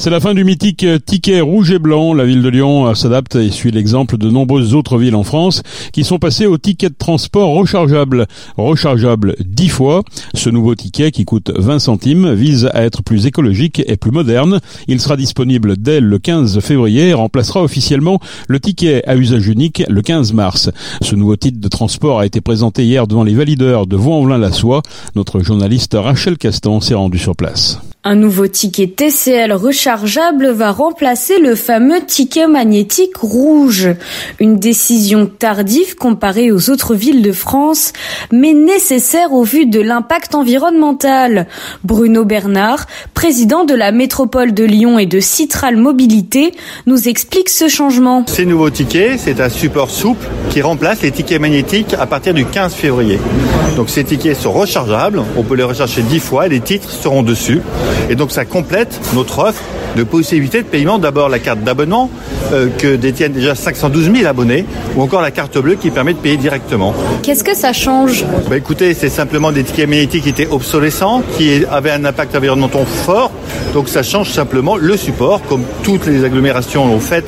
C'est la fin du mythique ticket rouge et blanc. La ville de Lyon s'adapte et suit l'exemple de nombreuses autres villes en France qui sont passées au ticket de transport rechargeable. Rechargeable 10 fois. Ce nouveau ticket qui coûte 20 centimes vise à être plus écologique et plus moderne. Il sera disponible dès le 15 février et remplacera officiellement le ticket à usage unique le 15 mars. Ce nouveau titre de transport a été présenté hier devant les valideurs de Vaux-en-Velin-la-Soie. Notre journaliste Rachel Castan s'est rendu sur place. Un nouveau ticket TCL rechargeable va remplacer le fameux ticket magnétique rouge. Une décision tardive comparée aux autres villes de France, mais nécessaire au vu de l'impact environnemental. Bruno Bernard, président de la métropole de Lyon et de Citral Mobilité, nous explique ce changement. Ces nouveaux tickets, c'est un support souple qui remplace les tickets magnétiques à partir du 15 février. Donc ces tickets sont rechargeables, on peut les recharger 10 fois et les titres seront dessus. Et donc ça complète notre offre de possibilités de paiement. D'abord la carte d'abonnement euh, que détiennent déjà 512 000 abonnés, ou encore la carte bleue qui permet de payer directement. Qu'est-ce que ça change? Bah, Écoutez, c'est simplement des tickets magnétiques qui étaient obsolescents, qui avaient un impact environnemental fort. Donc ça change simplement le support, comme toutes les agglomérations l'ont fait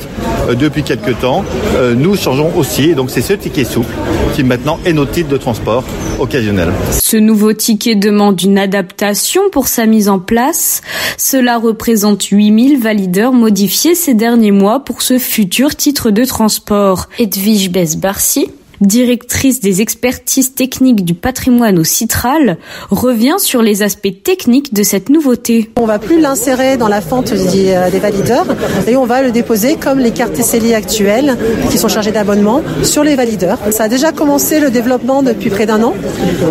euh, depuis quelques temps. Euh, nous changeons aussi, et donc c'est ce ticket souple qui maintenant est notre titre de transport occasionnel. Ce nouveau ticket demande une adaptation pour sa mise en place. Cela représente 8000 valideurs modifiés ces derniers mois pour ce futur titre de transport. Edwige Bess-Barcy directrice des expertises techniques du patrimoine au Citral, revient sur les aspects techniques de cette nouveauté. On va plus l'insérer dans la fente euh, des, valideurs et on va le déposer comme les cartes TCLI actuelles qui sont chargées d'abonnement sur les valideurs. Ça a déjà commencé le développement depuis près d'un an.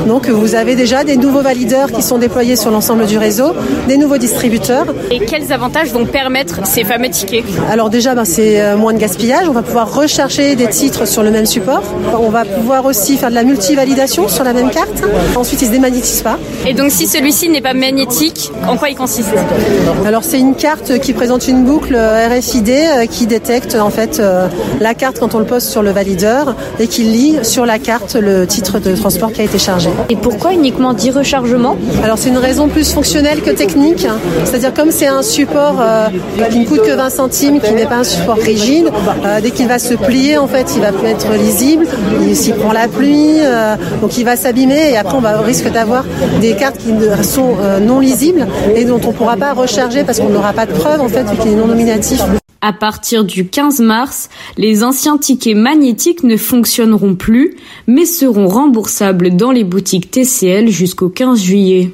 Donc vous avez déjà des nouveaux valideurs qui sont déployés sur l'ensemble du réseau, des nouveaux distributeurs. Et quels avantages vont permettre ces fameux tickets? Alors déjà, ben, c'est euh, moins de gaspillage. On va pouvoir recharger des titres sur le même support. On va pouvoir aussi faire de la multivalidation sur la même carte. Ensuite, il se démagnétise pas. Et donc, si celui-ci n'est pas magnétique, en quoi il consiste? Alors, c'est une carte qui présente une boucle RFID euh, qui détecte en fait euh, la carte quand on le pose sur le valideur et qui lit sur la carte le titre de transport qui a été chargé. Et pourquoi uniquement 10 rechargements? Alors, c'est une raison plus fonctionnelle que technique. C'est-à-dire, comme c'est un support euh, qui ne coûte que 20 centimes, qui n'est pas un support rigide, dès qu'il va se plier, en fait, il va plus être lisible s'il prend la pluie, euh, donc il va s'abîmer et après on va risque d'avoir des cartes qui sont euh, non lisibles et dont on ne pourra pas recharger parce qu'on n'aura pas de preuve en fait vu qu'il est non nominatif. À partir du 15 mars, les anciens tickets magnétiques ne fonctionneront plus, mais seront remboursables dans les boutiques TCL jusqu'au 15 juillet.